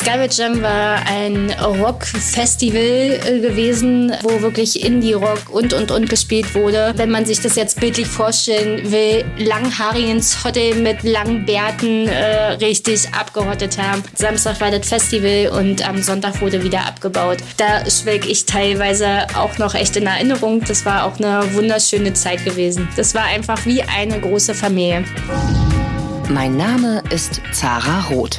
Skyward Jam war ein Rock-Festival äh, gewesen, wo wirklich Indie-Rock und und und gespielt wurde. Wenn man sich das jetzt bildlich vorstellen will, langhaarigen Zottel mit langen Bärten äh, richtig abgehottet haben. Samstag war das Festival und am Sonntag wurde wieder abgebaut. Da schwelg ich teilweise auch noch echt in Erinnerung. Das war auch eine wunderschöne Zeit gewesen. Das war einfach wie eine große Familie. Mein Name ist Zara Roth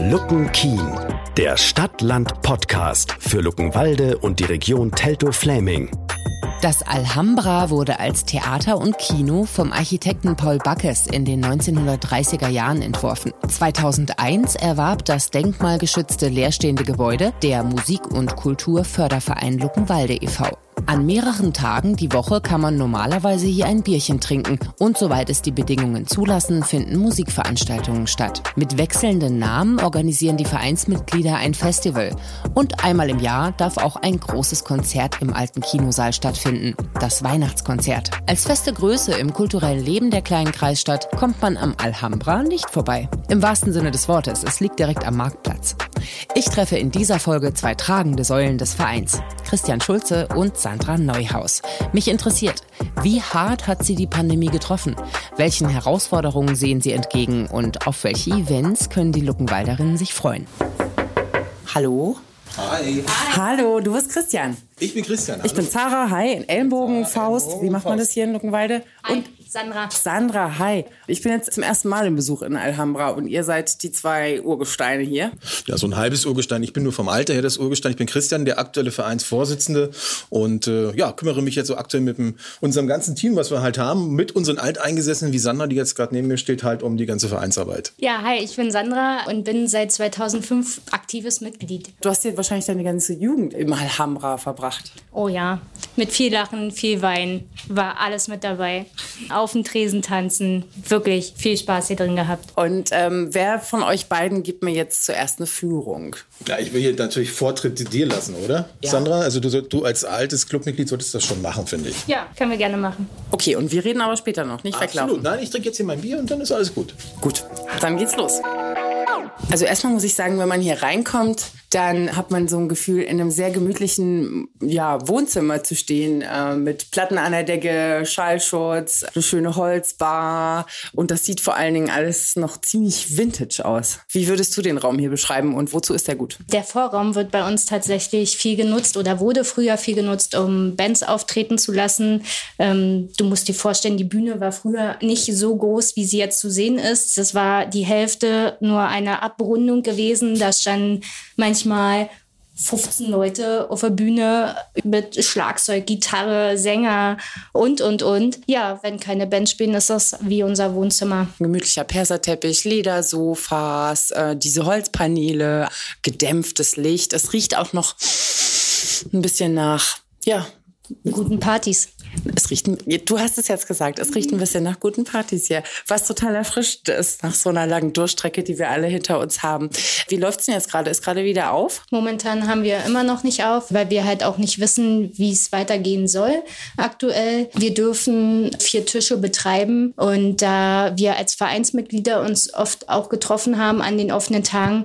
Lucken Kien, der Stadt-Land-Podcast für Luckenwalde und die Region Teltow-Fläming. Das Alhambra wurde als Theater und Kino vom Architekten Paul Backes in den 1930er Jahren entworfen. 2001 erwarb das denkmalgeschützte leerstehende Gebäude der Musik- und Kulturförderverein Luckenwalde e.V. An mehreren Tagen die Woche kann man normalerweise hier ein Bierchen trinken und soweit es die Bedingungen zulassen, finden Musikveranstaltungen statt. Mit wechselnden Namen organisieren die Vereinsmitglieder ein Festival und einmal im Jahr darf auch ein großes Konzert im alten Kinosaal stattfinden, das Weihnachtskonzert. Als feste Größe im kulturellen Leben der kleinen Kreisstadt kommt man am Alhambra nicht vorbei. Im wahrsten Sinne des Wortes, es liegt direkt am Marktplatz. Ich treffe in dieser Folge zwei tragende Säulen des Vereins, Christian Schulze und Sandra Neuhaus. Mich interessiert, wie hart hat sie die Pandemie getroffen? Welchen Herausforderungen sehen sie entgegen und auf welche Events können die Luckenwalderinnen sich freuen? Hallo? Hi. Hallo, du bist Christian. Ich bin Christian. Ich bin Zara, hi, in Ellenbogen, Faust. Wie macht man das hier in Luckenwalde? Und Sandra. Sandra, hi. Ich bin jetzt zum ersten Mal im Besuch in Alhambra und ihr seid die zwei Urgesteine hier. Ja, so ein halbes Urgestein. Ich bin nur vom Alter her das Urgestein. Ich bin Christian, der aktuelle Vereinsvorsitzende und äh, ja, kümmere mich jetzt so aktuell mit dem, unserem ganzen Team, was wir halt haben, mit unseren Alteingesessenen wie Sandra, die jetzt gerade neben mir steht, halt um die ganze Vereinsarbeit. Ja, hi, ich bin Sandra und bin seit 2005 aktives Mitglied. Du hast hier wahrscheinlich deine ganze Jugend im Alhambra verbracht. Oh ja, mit viel Lachen, viel Wein, war alles mit dabei. Auf dem Tresen tanzen, wirklich viel Spaß hier drin gehabt. Und ähm, wer von euch beiden gibt mir jetzt zuerst eine Führung? Ja, ich will hier natürlich Vortritt dir lassen, oder? Ja. Sandra, also du, du als altes Clubmitglied solltest das schon machen, finde ich. Ja, können wir gerne machen. Okay, und wir reden aber später noch, nicht weglaufen. Nein, ich trinke jetzt hier mein Bier und dann ist alles gut. Gut, dann geht's los. Also erstmal muss ich sagen, wenn man hier reinkommt, dann hat man so ein Gefühl, in einem sehr gemütlichen ja, Wohnzimmer zu stehen, äh, mit Platten an der Decke, Schallschutz, eine schöne Holzbar und das sieht vor allen Dingen alles noch ziemlich vintage aus. Wie würdest du den Raum hier beschreiben und wozu ist der gut? Der Vorraum wird bei uns tatsächlich viel genutzt oder wurde früher viel genutzt, um Bands auftreten zu lassen. Ähm, du musst dir vorstellen, die Bühne war früher nicht so groß, wie sie jetzt zu sehen ist. Das war die Hälfte nur eine Abrundung gewesen. Da standen manchmal 15 Leute auf der Bühne mit Schlagzeug, Gitarre, Sänger und, und, und. Ja, wenn keine Band spielen, ist das wie unser Wohnzimmer. Gemütlicher Perserteppich, Ledersofas, äh, diese Holzpaneele, gedämpftes Licht. Es riecht auch noch ein bisschen nach, ja, Guten Partys. es riecht, du hast es jetzt gesagt, es riecht ein bisschen nach guten Partys hier, was total erfrischt ist nach so einer langen Durchstrecke, die wir alle hinter uns haben. Wie läuft's denn jetzt gerade? Ist gerade wieder auf? Momentan haben wir immer noch nicht auf, weil wir halt auch nicht wissen, wie es weitergehen soll aktuell. Wir dürfen vier Tische betreiben und da wir als Vereinsmitglieder uns oft auch getroffen haben an den offenen Tagen,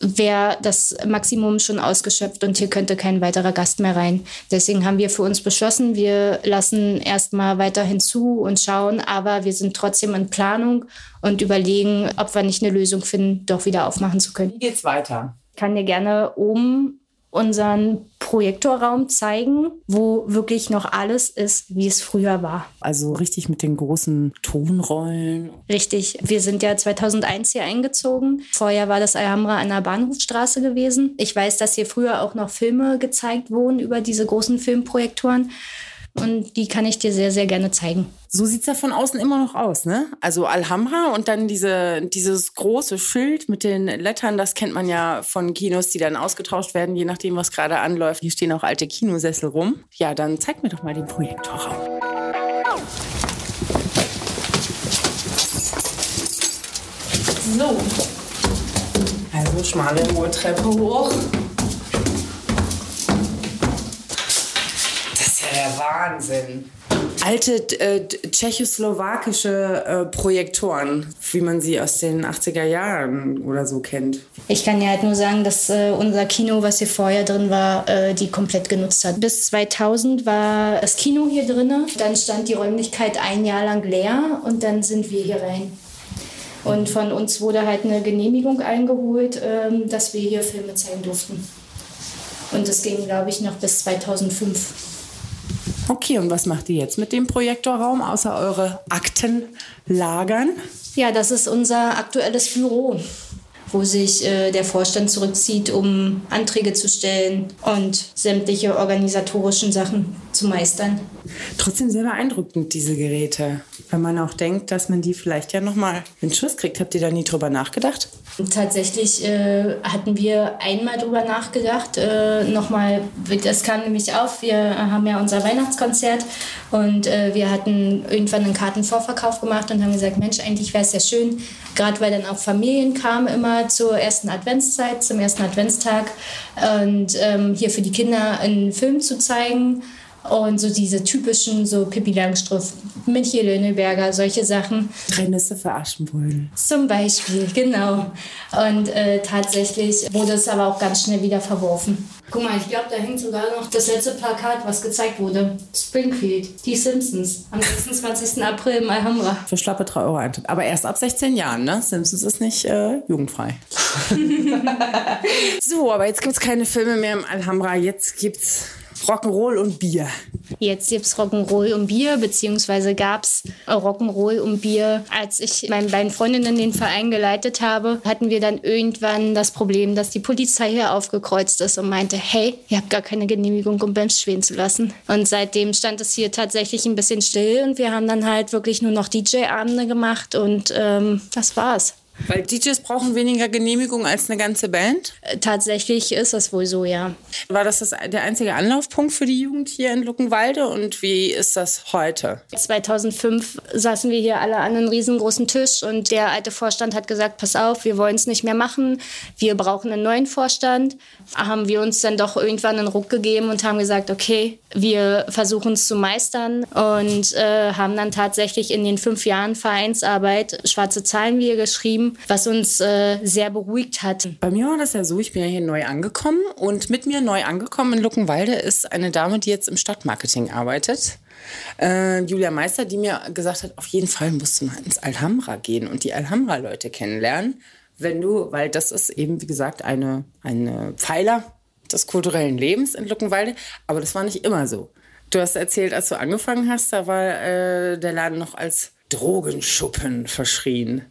wäre das Maximum schon ausgeschöpft und hier könnte kein weiterer Gast mehr rein. Deswegen haben wir für uns beschlossen, wir lassen erstmal weiterhin zu und schauen, aber wir sind trotzdem in Planung und überlegen, ob wir nicht eine Lösung finden, doch wieder aufmachen zu können Wie geht's weiter? kann dir gerne oben unseren Projektorraum zeigen, wo wirklich noch alles ist, wie es früher war. Also richtig mit den großen Tonrollen. Richtig. Wir sind ja 2001 hier eingezogen. Vorher war das Alhambra an der Bahnhofstraße gewesen. Ich weiß, dass hier früher auch noch Filme gezeigt wurden über diese großen Filmprojektoren. Und die kann ich dir sehr, sehr gerne zeigen. So sieht es ja von außen immer noch aus, ne? Also Alhambra und dann diese, dieses große Schild mit den Lettern, das kennt man ja von Kinos, die dann ausgetauscht werden, je nachdem, was gerade anläuft. Hier stehen auch alte Kinosessel rum. Ja, dann zeig mir doch mal den Projektorraum. So. Also schmale hohe Treppe hoch. Der Wahnsinn alte äh, tschechoslowakische äh, Projektoren, wie man sie aus den 80er Jahren oder so kennt. Ich kann ja halt nur sagen, dass äh, unser Kino, was hier vorher drin war, äh, die komplett genutzt hat. Bis 2000 war das Kino hier drin, dann stand die Räumlichkeit ein Jahr lang leer und dann sind wir hier rein. Und von uns wurde halt eine Genehmigung eingeholt, ähm, dass wir hier Filme zeigen durften. Und das ging, glaube ich, noch bis 2005. Okay, und was macht ihr jetzt mit dem Projektorraum, außer eure Akten lagern? Ja, das ist unser aktuelles Büro, wo sich äh, der Vorstand zurückzieht, um Anträge zu stellen und sämtliche organisatorischen Sachen zu meistern. Trotzdem sehr beeindruckend, diese Geräte. Wenn man auch denkt, dass man die vielleicht ja nochmal in Schuss kriegt. Habt ihr da nie drüber nachgedacht? Tatsächlich äh, hatten wir einmal drüber nachgedacht. Äh, nochmal, das kam nämlich auf. Wir haben ja unser Weihnachtskonzert und äh, wir hatten irgendwann einen Kartenvorverkauf gemacht und haben gesagt, Mensch, eigentlich wäre es ja schön, gerade weil dann auch Familien kamen immer zur ersten Adventszeit, zum ersten Adventstag und ähm, hier für die Kinder einen Film zu zeigen. Und so diese typischen, so Pippi Langstrumpf, Michael Löhneberger, solche Sachen. Drei Nüsse für Aschenbrödel. Zum Beispiel, genau. Und äh, tatsächlich wurde es aber auch ganz schnell wieder verworfen. Guck mal, ich glaube, da hängt sogar noch das letzte Plakat, was gezeigt wurde. Springfield, die Simpsons, am 26. April im Alhambra. Für schlappe 3 Euro Eintritt. Aber erst ab 16 Jahren, ne? Simpsons ist nicht äh, jugendfrei. so, aber jetzt gibt es keine Filme mehr im Alhambra. Jetzt gibt's Rock'n'Roll und Bier. Jetzt gibt es Rock'n'Roll und Bier, beziehungsweise gab es Rock'n'Roll und Bier. Als ich meinen beiden Freundinnen den Verein geleitet habe, hatten wir dann irgendwann das Problem, dass die Polizei hier aufgekreuzt ist und meinte, hey, ihr habt gar keine Genehmigung, um Bands spielen zu lassen. Und seitdem stand es hier tatsächlich ein bisschen still und wir haben dann halt wirklich nur noch DJ-Abende gemacht und ähm, das war's. Weil DJs brauchen weniger Genehmigung als eine ganze Band? Äh, tatsächlich ist das wohl so, ja. War das, das der einzige Anlaufpunkt für die Jugend hier in Luckenwalde und wie ist das heute? 2005 saßen wir hier alle an einem riesengroßen Tisch und der alte Vorstand hat gesagt, pass auf, wir wollen es nicht mehr machen, wir brauchen einen neuen Vorstand. Haben wir uns dann doch irgendwann einen Ruck gegeben und haben gesagt, okay, wir versuchen es zu meistern und äh, haben dann tatsächlich in den fünf Jahren Vereinsarbeit schwarze Zahlen wieder geschrieben was uns äh, sehr beruhigt hat. Bei mir war das ja so, ich bin ja hier neu angekommen und mit mir neu angekommen in Luckenwalde ist eine Dame, die jetzt im Stadtmarketing arbeitet. Äh, Julia Meister, die mir gesagt hat, auf jeden Fall musst du mal ins Alhambra gehen und die Alhambra-Leute kennenlernen, wenn du, weil das ist eben, wie gesagt, eine, eine Pfeiler des kulturellen Lebens in Luckenwalde, aber das war nicht immer so. Du hast erzählt, als du angefangen hast, da war äh, der Laden noch als Drogenschuppen verschrien.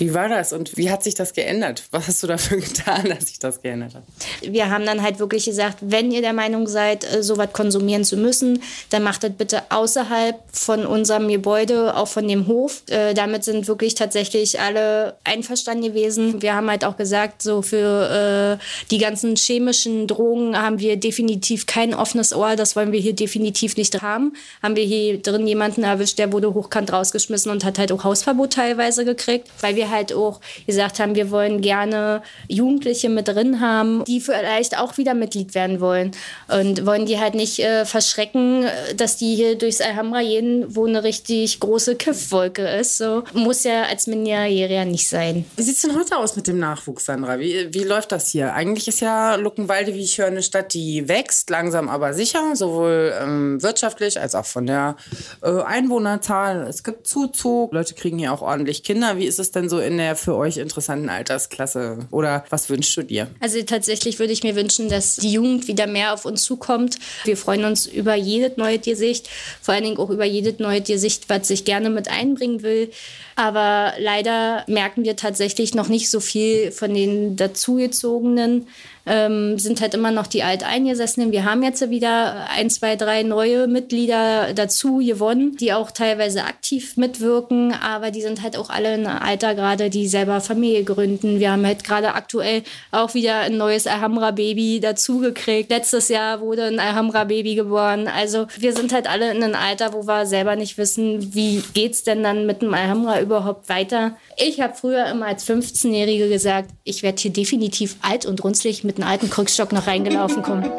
Wie war das und wie hat sich das geändert? Was hast du dafür getan, dass sich das geändert hat? Wir haben dann halt wirklich gesagt, wenn ihr der Meinung seid, äh, sowas konsumieren zu müssen, dann macht das bitte außerhalb von unserem Gebäude, auch von dem Hof. Äh, damit sind wirklich tatsächlich alle einverstanden gewesen. Wir haben halt auch gesagt, so für äh, die ganzen chemischen Drogen haben wir definitiv kein offenes Ohr. Das wollen wir hier definitiv nicht haben. Haben wir hier drin jemanden erwischt, der wurde hochkant rausgeschmissen und hat halt auch Hausverbot teilweise gekriegt, weil wir halt auch gesagt haben, wir wollen gerne Jugendliche mit drin haben, die vielleicht auch wieder Mitglied werden wollen. Und wollen die halt nicht äh, verschrecken, dass die hier durchs Alhambra gehen, wo eine richtig große Kiffwolke ist. So muss ja als Minderjähriger nicht sein. Wie sieht es denn heute aus mit dem Nachwuchs, Sandra? Wie, wie läuft das hier? Eigentlich ist ja Luckenwalde, wie ich höre, eine Stadt, die wächst, langsam aber sicher, sowohl ähm, wirtschaftlich als auch von der äh, Einwohnerzahl. Es gibt Zuzug, Leute kriegen hier auch ordentlich Kinder. Wie ist es denn so in der für euch interessanten Altersklasse? Oder was wünschst du dir? Also tatsächlich würde ich mir wünschen, dass die Jugend wieder mehr auf uns zukommt. Wir freuen uns über jede neue Tiersicht, vor allen Dingen auch über jede neue Tiersicht, was sich gerne mit einbringen will. Aber leider merken wir tatsächlich noch nicht so viel von den dazugezogenen. Ähm, sind halt immer noch die Alteingesessenen. Wir haben jetzt wieder ein, zwei, drei neue Mitglieder dazu gewonnen, die auch teilweise aktiv mitwirken, aber die sind halt auch alle in Alter gerade, die selber Familie gründen. Wir haben halt gerade aktuell auch wieder ein neues Alhambra-Baby dazugekriegt. Letztes Jahr wurde ein Alhambra-Baby geboren. Also wir sind halt alle in einem Alter, wo wir selber nicht wissen, wie geht's denn dann mit dem Alhambra überhaupt weiter. Ich habe früher immer als 15-Jährige gesagt, ich werde hier definitiv alt und runzlig mit einem alten Krückstock noch reingelaufen kommen.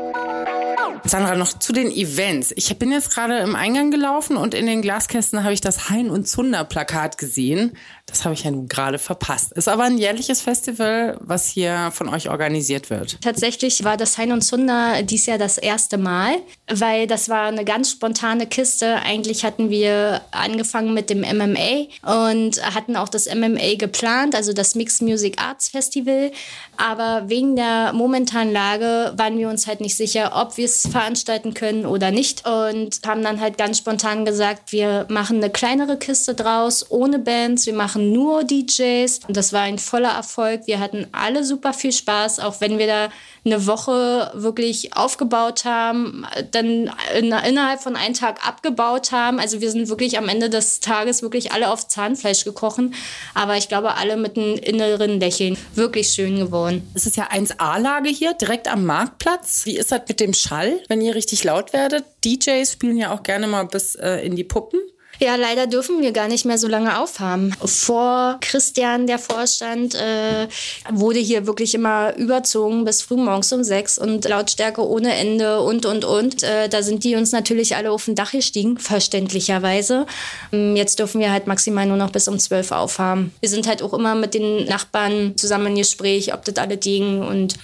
Sandra, noch zu den Events. Ich bin jetzt gerade im Eingang gelaufen und in den Glaskästen habe ich das Hein und Zunder Plakat gesehen. Das habe ich ja nun gerade verpasst. Ist aber ein jährliches Festival, was hier von euch organisiert wird. Tatsächlich war das Hein und Zunder dies Jahr das erste Mal, weil das war eine ganz spontane Kiste. Eigentlich hatten wir angefangen mit dem MMA und hatten auch das MMA geplant, also das Mixed Music Arts Festival. Aber wegen der momentanen Lage waren wir uns halt nicht sicher, ob wir es veranstalten können oder nicht und haben dann halt ganz spontan gesagt, wir machen eine kleinere Kiste draus, ohne Bands, wir machen machen nur DJs. Und das war ein voller Erfolg. Wir hatten alle super viel Spaß, auch wenn wir da eine Woche wirklich aufgebaut haben, dann in, innerhalb von einem Tag abgebaut haben. Also wir sind wirklich am Ende des Tages wirklich alle auf Zahnfleisch gekochen. Aber ich glaube, alle mit einem inneren Lächeln. Wirklich schön geworden. Es ist ja 1A-Lage hier, direkt am Marktplatz. Wie ist das mit dem Schall, wenn ihr richtig laut werdet? DJs spielen ja auch gerne mal bis äh, in die Puppen. Ja, leider dürfen wir gar nicht mehr so lange aufhaben. Vor Christian, der Vorstand, äh, wurde hier wirklich immer überzogen bis frühmorgens um sechs und Lautstärke ohne Ende und, und, und. Äh, da sind die uns natürlich alle auf den Dach gestiegen, verständlicherweise. Ähm, jetzt dürfen wir halt maximal nur noch bis um zwölf aufhaben. Wir sind halt auch immer mit den Nachbarn zusammen im Gespräch, ob das alle ging und...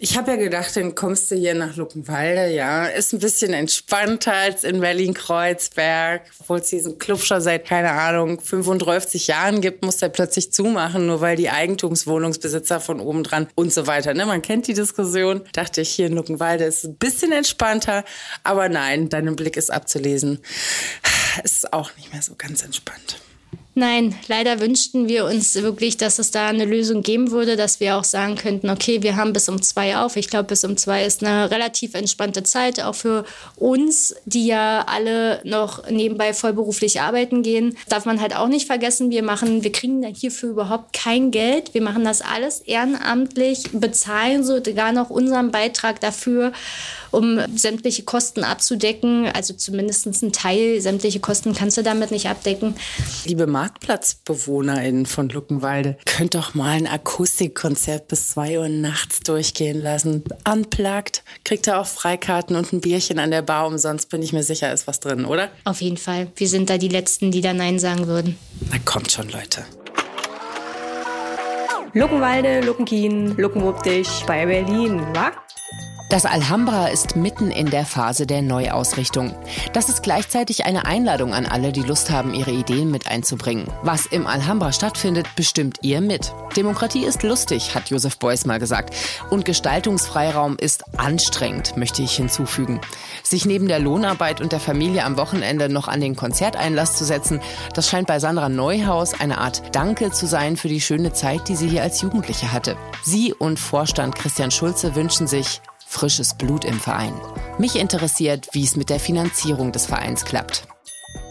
Ich habe ja gedacht, dann kommst du hier nach Luckenwalde, ja. Ist ein bisschen entspannter als in Berlin-Kreuzberg. Obwohl es diesen Club schon seit, keine Ahnung, 35 Jahren gibt, muss der plötzlich zumachen, nur weil die Eigentumswohnungsbesitzer von oben dran und so weiter. Ne? Man kennt die Diskussion. Dachte ich, hier in Luckenwalde ist ein bisschen entspannter. Aber nein, deinem Blick ist abzulesen. Es ist auch nicht mehr so ganz entspannt. Nein, leider wünschten wir uns wirklich, dass es da eine Lösung geben würde, dass wir auch sagen könnten, okay, wir haben bis um zwei auf. Ich glaube, bis um zwei ist eine relativ entspannte Zeit, auch für uns, die ja alle noch nebenbei vollberuflich arbeiten gehen. Darf man halt auch nicht vergessen, wir machen, wir kriegen hierfür überhaupt kein Geld. Wir machen das alles ehrenamtlich, bezahlen sogar noch unseren Beitrag dafür um sämtliche Kosten abzudecken. Also zumindest ein Teil, sämtliche Kosten kannst du damit nicht abdecken. Liebe MarktplatzbewohnerInnen von Luckenwalde, könnt doch mal ein Akustikkonzert bis zwei Uhr nachts durchgehen lassen. Unplugged, kriegt ihr auch Freikarten und ein Bierchen an der Bar umsonst, bin ich mir sicher, ist was drin, oder? Auf jeden Fall. Wir sind da die Letzten, die da Nein sagen würden. Na kommt schon, Leute. Luckenwalde, Luckenkien, Luckenwuppdich bei Berlin, wa? Das Alhambra ist mitten in der Phase der Neuausrichtung. Das ist gleichzeitig eine Einladung an alle, die Lust haben, ihre Ideen mit einzubringen. Was im Alhambra stattfindet, bestimmt ihr mit. Demokratie ist lustig, hat Josef Beuys mal gesagt. Und Gestaltungsfreiraum ist anstrengend, möchte ich hinzufügen. Sich neben der Lohnarbeit und der Familie am Wochenende noch an den Konzerteinlass zu setzen, das scheint bei Sandra Neuhaus eine Art Danke zu sein für die schöne Zeit, die sie hier als Jugendliche hatte. Sie und Vorstand Christian Schulze wünschen sich frisches Blut im Verein. Mich interessiert, wie es mit der Finanzierung des Vereins klappt.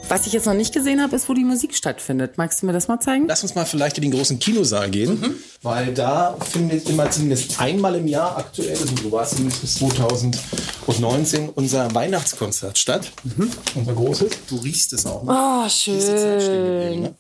Was ich jetzt noch nicht gesehen habe, ist, wo die Musik stattfindet. Magst du mir das mal zeigen? Lass uns mal vielleicht in den großen Kinosaal gehen, mhm. weil da findet immer zumindest einmal im Jahr aktuell, also so war es zumindest bis 2019, unser Weihnachtskonzert statt. Mhm. Unser großes. Du riechst es auch. Ne? Oh, schön.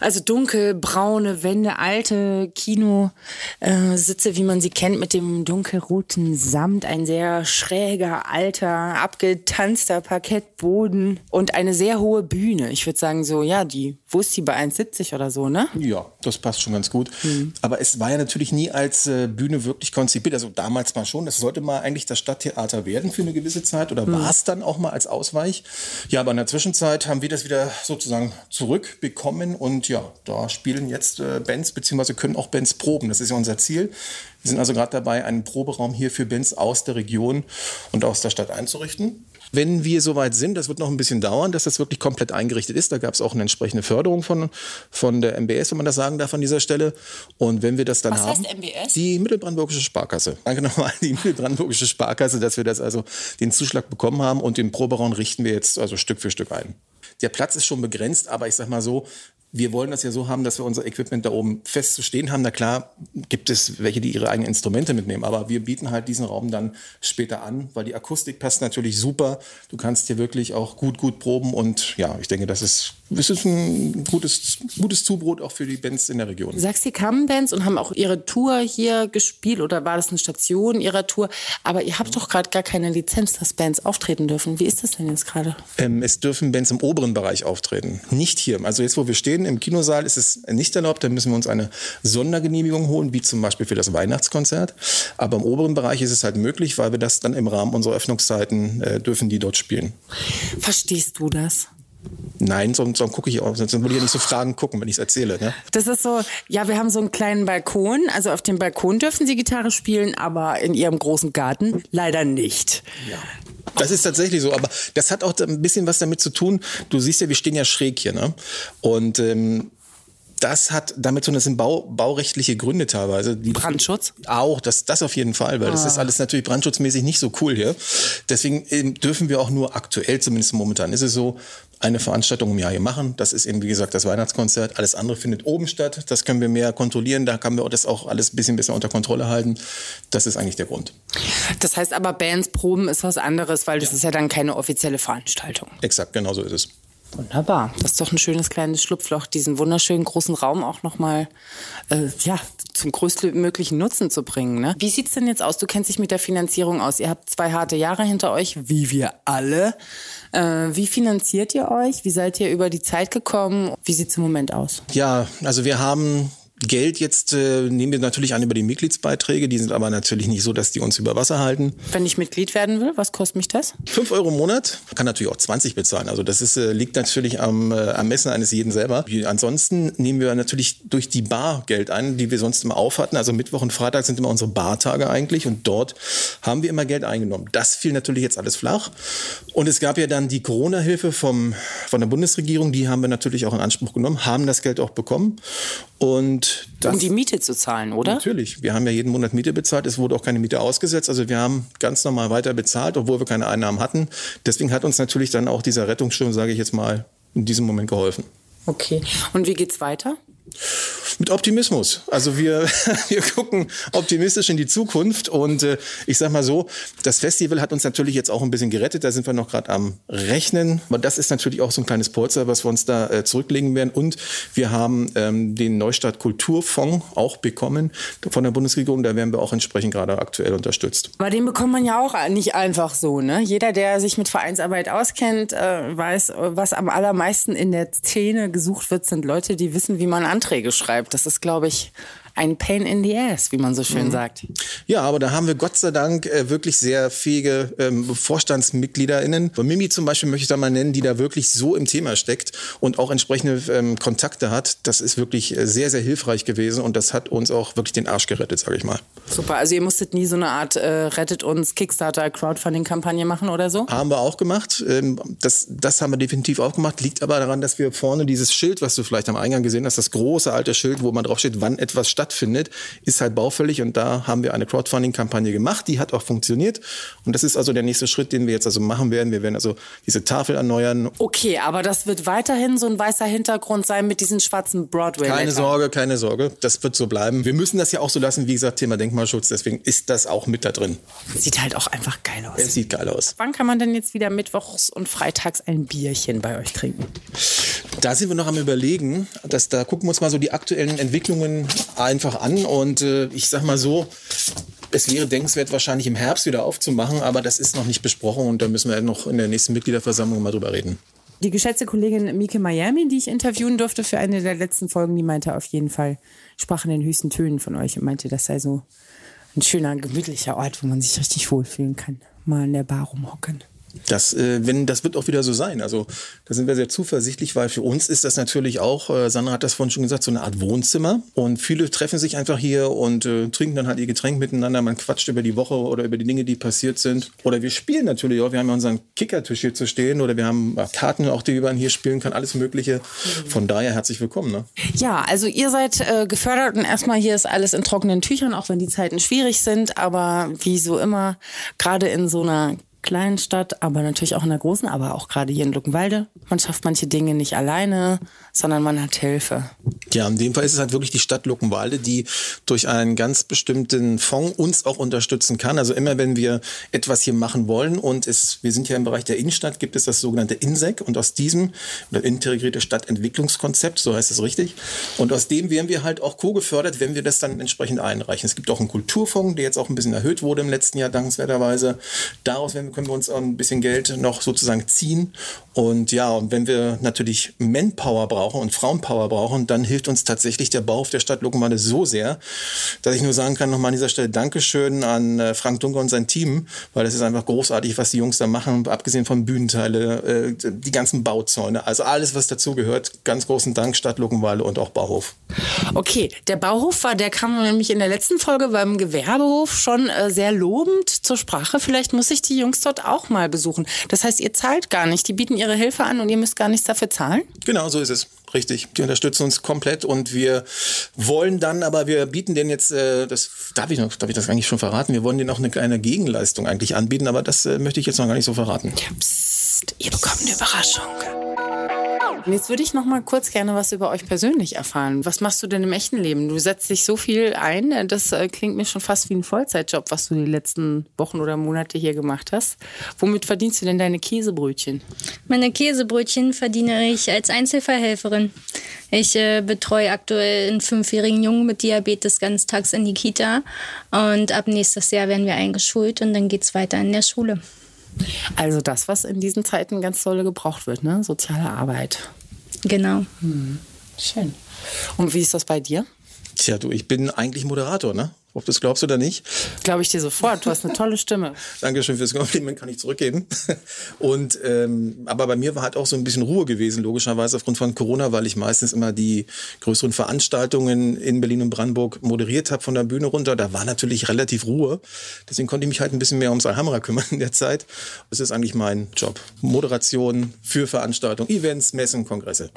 Also dunkel, braune Wände, alte Kinositze, wie man sie kennt, mit dem dunkelroten Samt, ein sehr schräger, alter, abgetanzter Parkettboden und eine sehr hohe Bühne. Ich würde sagen, so, ja, die, wo ist die bei 1,70 oder so, ne? Ja, das passt schon ganz gut. Mhm. Aber es war ja natürlich nie als äh, Bühne wirklich konzipiert. Also damals mal schon. Das sollte mal eigentlich das Stadttheater werden für eine gewisse Zeit oder mhm. war es dann auch mal als Ausweich. Ja, aber in der Zwischenzeit haben wir das wieder sozusagen zurückbekommen und ja, da spielen jetzt äh, Bands, beziehungsweise können auch Bands proben. Das ist ja unser Ziel. Wir sind also gerade dabei, einen Proberaum hier für Bands aus der Region und aus der Stadt einzurichten. Wenn wir soweit sind, das wird noch ein bisschen dauern, dass das wirklich komplett eingerichtet ist. Da gab es auch eine entsprechende Förderung von, von der MBS, wenn man das sagen darf an dieser Stelle. Und wenn wir das dann Was haben. heißt MBS? Die Mittelbrandenburgische Sparkasse. Danke nochmal an die Mittelbrandenburgische Sparkasse, dass wir das also den Zuschlag bekommen haben und den Proberaum richten wir jetzt also Stück für Stück ein. Der Platz ist schon begrenzt, aber ich sag mal so, wir wollen das ja so haben, dass wir unser Equipment da oben fest zu stehen haben. Na klar, gibt es welche, die ihre eigenen Instrumente mitnehmen, aber wir bieten halt diesen Raum dann später an, weil die Akustik passt natürlich super. Du kannst hier wirklich auch gut, gut proben und ja, ich denke, das ist, das ist ein gutes, gutes Zubrot auch für die Bands in der Region. Du sagst, sie kamen Bands und haben auch ihre Tour hier gespielt oder war das eine Station ihrer Tour? Aber ihr habt doch gerade gar keine Lizenz, dass Bands auftreten dürfen. Wie ist das denn jetzt gerade? Ähm, es dürfen Bands im oberen Bereich auftreten, nicht hier. Also jetzt, wo wir stehen, im Kinosaal ist es nicht erlaubt. Da müssen wir uns eine Sondergenehmigung holen, wie zum Beispiel für das Weihnachtskonzert. Aber im oberen Bereich ist es halt möglich, weil wir das dann im Rahmen unserer Öffnungszeiten äh, dürfen, die dort spielen. Verstehst du das? Nein, sonst, sonst gucke ich auch, sonst würde ich ja nicht so Fragen gucken, wenn ich es erzähle. Ne? Das ist so, ja, wir haben so einen kleinen Balkon. Also auf dem Balkon dürfen sie Gitarre spielen, aber in ihrem großen Garten leider nicht. Ja. Das ist tatsächlich so, aber das hat auch ein bisschen was damit zu tun. Du siehst ja, wir stehen ja schräg hier, ne? Und ähm, das hat damit zu tun, das sind Bau, baurechtliche Gründe teilweise. Die Brandschutz? Auch, das, das auf jeden Fall, weil ah. das ist alles natürlich brandschutzmäßig nicht so cool hier. Deswegen ähm, dürfen wir auch nur aktuell, zumindest momentan ist es so, eine Veranstaltung im Jahr hier machen. Das ist eben, wie gesagt, das Weihnachtskonzert. Alles andere findet oben statt. Das können wir mehr kontrollieren. Da können wir das auch alles ein bisschen, bisschen unter Kontrolle halten. Das ist eigentlich der Grund. Das heißt aber, Bands proben ist was anderes, weil das ja. ist ja dann keine offizielle Veranstaltung. Exakt, genau so ist es. Wunderbar. Das ist doch ein schönes kleines Schlupfloch, diesen wunderschönen großen Raum auch nochmal äh, ja, zum größtmöglichen Nutzen zu bringen. Ne? Wie sieht's denn jetzt aus? Du kennst dich mit der Finanzierung aus. Ihr habt zwei harte Jahre hinter euch, wie wir alle. Äh, wie finanziert ihr euch? Wie seid ihr über die Zeit gekommen? Wie sieht's im Moment aus? Ja, also wir haben Geld jetzt äh, nehmen wir natürlich an über die Mitgliedsbeiträge. Die sind aber natürlich nicht so, dass die uns über Wasser halten. Wenn ich Mitglied werden will, was kostet mich das? Fünf Euro im Monat. Man kann natürlich auch 20 bezahlen. Also das ist, äh, liegt natürlich am äh, Ermessen eines jeden selber. Ansonsten nehmen wir natürlich durch die Bar Geld ein, die wir sonst immer auf hatten. Also Mittwoch und Freitag sind immer unsere Bartage eigentlich. Und dort haben wir immer Geld eingenommen. Das fiel natürlich jetzt alles flach. Und es gab ja dann die Corona-Hilfe vom, von der Bundesregierung. Die haben wir natürlich auch in Anspruch genommen, haben das Geld auch bekommen. Und das, um die Miete zu zahlen, oder? Natürlich. Wir haben ja jeden Monat Miete bezahlt. Es wurde auch keine Miete ausgesetzt. Also wir haben ganz normal weiter bezahlt, obwohl wir keine Einnahmen hatten. Deswegen hat uns natürlich dann auch dieser Rettungsschirm, sage ich jetzt mal, in diesem Moment geholfen. Okay. Und wie geht's weiter? Mit Optimismus. Also wir, wir gucken optimistisch in die Zukunft und äh, ich sag mal so, das Festival hat uns natürlich jetzt auch ein bisschen gerettet. Da sind wir noch gerade am Rechnen. Aber das ist natürlich auch so ein kleines Polster, was wir uns da äh, zurücklegen werden. Und wir haben ähm, den Neustadt Kulturfonds auch bekommen von der Bundesregierung. Da werden wir auch entsprechend gerade aktuell unterstützt. Aber den bekommt man ja auch nicht einfach so. Ne? Jeder, der sich mit Vereinsarbeit auskennt, äh, weiß, was am allermeisten in der Szene gesucht wird, sind Leute, die wissen, wie man an Anträge schreibt. Das ist, glaube ich, ein Pain in the Ass, wie man so schön mhm. sagt. Ja, aber da haben wir Gott sei Dank äh, wirklich sehr fähige ähm, VorstandsmitgliederInnen. Bei Mimi zum Beispiel möchte ich da mal nennen, die da wirklich so im Thema steckt und auch entsprechende ähm, Kontakte hat. Das ist wirklich äh, sehr, sehr hilfreich gewesen und das hat uns auch wirklich den Arsch gerettet, sage ich mal. Super, also ihr musstet nie so eine Art äh, Rettet uns Kickstarter Crowdfunding-Kampagne machen oder so? Haben wir auch gemacht. Ähm, das, das haben wir definitiv auch gemacht. Liegt aber daran, dass wir vorne dieses Schild, was du vielleicht am Eingang gesehen hast, das große alte Schild, wo man draufsteht, wann etwas stattfindet, stattfindet, ist halt baufällig und da haben wir eine Crowdfunding-Kampagne gemacht, die hat auch funktioniert und das ist also der nächste Schritt, den wir jetzt also machen werden. Wir werden also diese Tafel erneuern. Okay, aber das wird weiterhin so ein weißer Hintergrund sein mit diesen schwarzen broadway. Keine Sorge, keine Sorge, das wird so bleiben. Wir müssen das ja auch so lassen, wie gesagt, Thema Denkmalschutz, deswegen ist das auch mit da drin. Sieht halt auch einfach geil aus. Es sieht geil aus. Wann kann man denn jetzt wieder mittwochs und freitags ein Bierchen bei euch trinken? Da sind wir noch am überlegen, dass da gucken wir uns mal so die aktuellen Entwicklungen ein einfach an und äh, ich sag mal so, es wäre denkenswert, wahrscheinlich im Herbst wieder aufzumachen, aber das ist noch nicht besprochen und da müssen wir noch in der nächsten Mitgliederversammlung mal drüber reden. Die geschätzte Kollegin Mike Miami, die ich interviewen durfte für eine der letzten Folgen, die meinte auf jeden Fall, sprach in den höchsten Tönen von euch und meinte, das sei so ein schöner, gemütlicher Ort, wo man sich richtig wohlfühlen kann. Mal in der Bar rumhocken. Das, äh, wenn, das wird auch wieder so sein. Also da sind wir sehr zuversichtlich, weil für uns ist das natürlich auch, äh, Sandra hat das vorhin schon gesagt, so eine Art Wohnzimmer. Und viele treffen sich einfach hier und äh, trinken dann halt ihr Getränk miteinander. Man quatscht über die Woche oder über die Dinge, die passiert sind. Oder wir spielen natürlich auch. Wir haben ja unseren Kickertisch hier zu stehen oder wir haben äh, Karten auch, die man hier spielen kann, alles Mögliche. Von daher herzlich willkommen. Ne? Ja, also ihr seid äh, gefördert und erstmal hier ist alles in trockenen Tüchern, auch wenn die Zeiten schwierig sind. Aber wie so immer, gerade in so einer kleinen Stadt, aber natürlich auch in der großen, aber auch gerade hier in Luckenwalde. Man schafft manche Dinge nicht alleine, sondern man hat Hilfe. Ja, in dem Fall ist es halt wirklich die Stadt Luckenwalde, die durch einen ganz bestimmten Fonds uns auch unterstützen kann. Also immer wenn wir etwas hier machen wollen und es, wir sind ja im Bereich der Innenstadt, gibt es das sogenannte INSEC und aus diesem, oder integrierte Stadtentwicklungskonzept, so heißt es richtig, und aus dem werden wir halt auch co-gefördert, wenn wir das dann entsprechend einreichen. Es gibt auch einen Kulturfonds, der jetzt auch ein bisschen erhöht wurde im letzten Jahr, dankenswerterweise. Daraus können wir uns auch ein bisschen Geld noch sozusagen ziehen. Und ja, und wenn wir natürlich Manpower brauchen und Frauenpower brauchen, dann hilft uns tatsächlich der Bauhof der Stadt Luckenwalde so sehr, dass ich nur sagen kann, nochmal an dieser Stelle Dankeschön an äh, Frank Dunker und sein Team, weil das ist einfach großartig, was die Jungs da machen, abgesehen von Bühnenteile, äh, die ganzen Bauzäune, also alles, was dazu gehört. Ganz großen Dank Stadt Luckenwalde und auch Bauhof. Okay, der Bauhof war, der kam nämlich in der letzten Folge beim Gewerbehof schon äh, sehr lobend zur Sprache. Vielleicht muss ich die Jungs dort auch mal besuchen. Das heißt, ihr zahlt gar nicht. Die bieten ihre Hilfe an und ihr müsst gar nichts dafür zahlen? Genau, so ist es. Richtig, die unterstützen uns komplett und wir wollen dann, aber wir bieten denen jetzt, äh, das darf ich noch, darf ich das eigentlich schon verraten? Wir wollen denen auch eine kleine Gegenleistung eigentlich anbieten, aber das äh, möchte ich jetzt noch gar nicht so verraten. Psst, ihr bekommt eine Überraschung. Jetzt würde ich noch mal kurz gerne was über euch persönlich erfahren. Was machst du denn im echten Leben? Du setzt dich so viel ein, das äh, klingt mir schon fast wie ein Vollzeitjob, was du die letzten Wochen oder Monate hier gemacht hast. Womit verdienst du denn deine Käsebrötchen? Meine Käsebrötchen verdiene ich als Einzelverhelferin. Ich äh, betreue aktuell einen fünfjährigen Jungen mit Diabetes ganztags in die Kita und ab nächstes Jahr werden wir eingeschult und dann geht es weiter in der Schule. Also das, was in diesen Zeiten ganz toll gebraucht wird, ne? Soziale Arbeit. Genau. Hm. Schön. Und wie ist das bei dir? Tja, du, ich bin eigentlich Moderator, ne? Ob du das glaubst oder nicht. Glaube ich dir sofort. Du hast eine tolle Stimme. Dankeschön fürs Kompliment, kann ich zurückgeben. Und ähm, aber bei mir war halt auch so ein bisschen Ruhe gewesen, logischerweise aufgrund von Corona, weil ich meistens immer die größeren Veranstaltungen in Berlin und Brandenburg moderiert habe von der Bühne runter. Da war natürlich relativ Ruhe. Deswegen konnte ich mich halt ein bisschen mehr ums Alhambra kümmern in der Zeit. Das ist eigentlich mein Job. Moderation für Veranstaltungen, Events, Messen, Kongresse.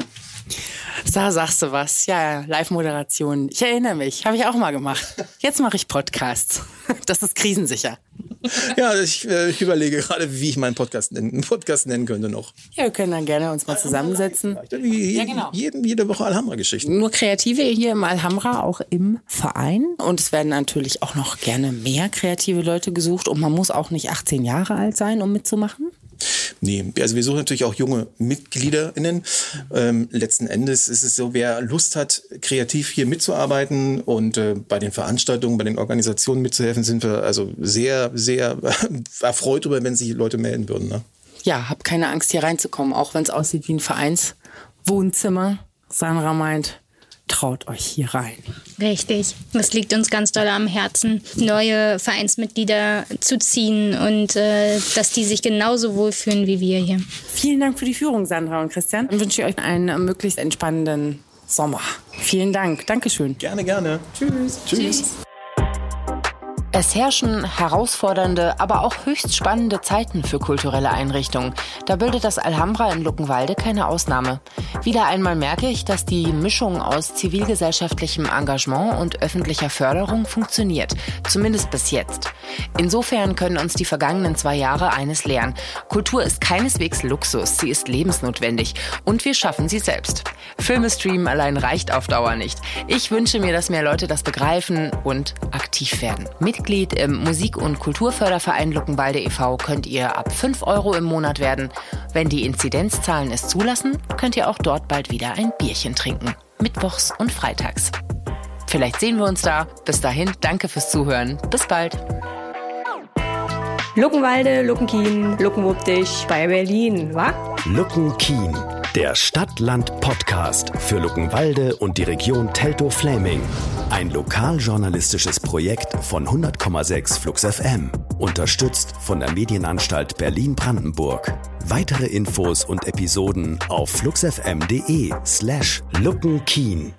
Da sagst du was. Ja, Live-Moderation. Ich erinnere mich. Habe ich auch mal gemacht. Jetzt mache ich Podcasts. Das ist krisensicher. Ja, ich, äh, ich überlege gerade, wie ich meinen Podcast nennen, Podcast nennen könnte noch. Ja, wir können dann gerne uns mal zusammensetzen. Ja, genau. Jeden, jede Woche Alhambra-Geschichten. Nur Kreative hier im Alhambra, auch im Verein. Und es werden natürlich auch noch gerne mehr kreative Leute gesucht. Und man muss auch nicht 18 Jahre alt sein, um mitzumachen. Nee, also wir suchen natürlich auch junge MitgliederInnen. Ähm, letzten Endes ist es so, wer Lust hat, kreativ hier mitzuarbeiten und äh, bei den Veranstaltungen, bei den Organisationen mitzuhelfen, sind wir also sehr, sehr erfreut darüber, wenn sich Leute melden würden. Ne? Ja, hab keine Angst, hier reinzukommen, auch wenn es aussieht wie ein Vereinswohnzimmer. Sandra meint, traut euch hier rein. Richtig. Das liegt uns ganz doll am Herzen, neue Vereinsmitglieder zu ziehen und äh, dass die sich genauso wohlfühlen wie wir hier. Vielen Dank für die Führung, Sandra und Christian. Und wünsche euch einen möglichst entspannenden Sommer. Vielen Dank. Dankeschön. Gerne, gerne. Tschüss. Tschüss. Tschüss. Es herrschen herausfordernde, aber auch höchst spannende Zeiten für kulturelle Einrichtungen. Da bildet das Alhambra in Luckenwalde keine Ausnahme. Wieder einmal merke ich, dass die Mischung aus zivilgesellschaftlichem Engagement und öffentlicher Förderung funktioniert. Zumindest bis jetzt. Insofern können uns die vergangenen zwei Jahre eines lehren. Kultur ist keineswegs Luxus, sie ist lebensnotwendig. Und wir schaffen sie selbst. Filme streamen allein reicht auf Dauer nicht. Ich wünsche mir, dass mehr Leute das begreifen und aktiv werden. Mitglied im Musik- und Kulturförderverein Luckenwalde e.V. könnt ihr ab 5 Euro im Monat werden. Wenn die Inzidenzzahlen es zulassen, könnt ihr auch dort bald wieder ein Bierchen trinken. Mittwochs und freitags. Vielleicht sehen wir uns da. Bis dahin, danke fürs Zuhören. Bis bald. Luckenwalde, Luckenkien, Luckenwuppdich bei Berlin, wa? Luckenkien, der Stadt-Land-Podcast für Luckenwalde und die Region Teltow-Fläming. Ein lokaljournalistisches Projekt von 100,6 Flux FM Unterstützt von der Medienanstalt Berlin-Brandenburg. Weitere Infos und Episoden auf fluxfm.de slash lookenkeen.